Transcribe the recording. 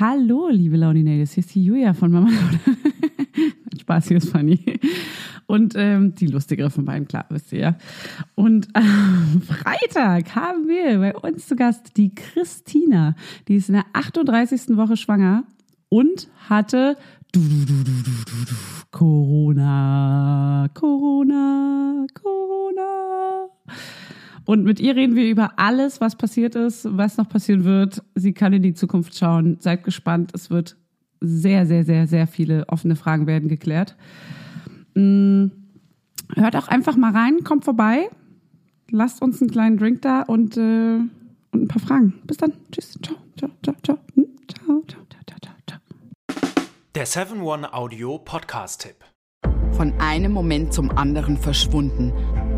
Hallo, liebe Laudinators, hier ist die Julia von Mama Spaß, hier ist Fanny. Und ähm, die lustigere von beiden, klar, wisst ihr ja. Und am Freitag haben wir bei uns zu Gast die Christina. Die ist in der 38. Woche schwanger und hatte du, du, du, du, du, du, Corona, Corona, Corona. Und mit ihr reden wir über alles, was passiert ist, was noch passieren wird. Sie kann in die Zukunft schauen. Seid gespannt. Es wird sehr, sehr, sehr, sehr viele offene Fragen werden geklärt. Hört auch einfach mal rein, kommt vorbei. Lasst uns einen kleinen Drink da und, äh, und ein paar Fragen. Bis dann. Tschüss. Ciao, ciao, ciao, ciao. Ciao, ciao, ciao, ciao, ciao. Der 7-One Audio Podcast-Tipp. Von einem Moment zum anderen verschwunden,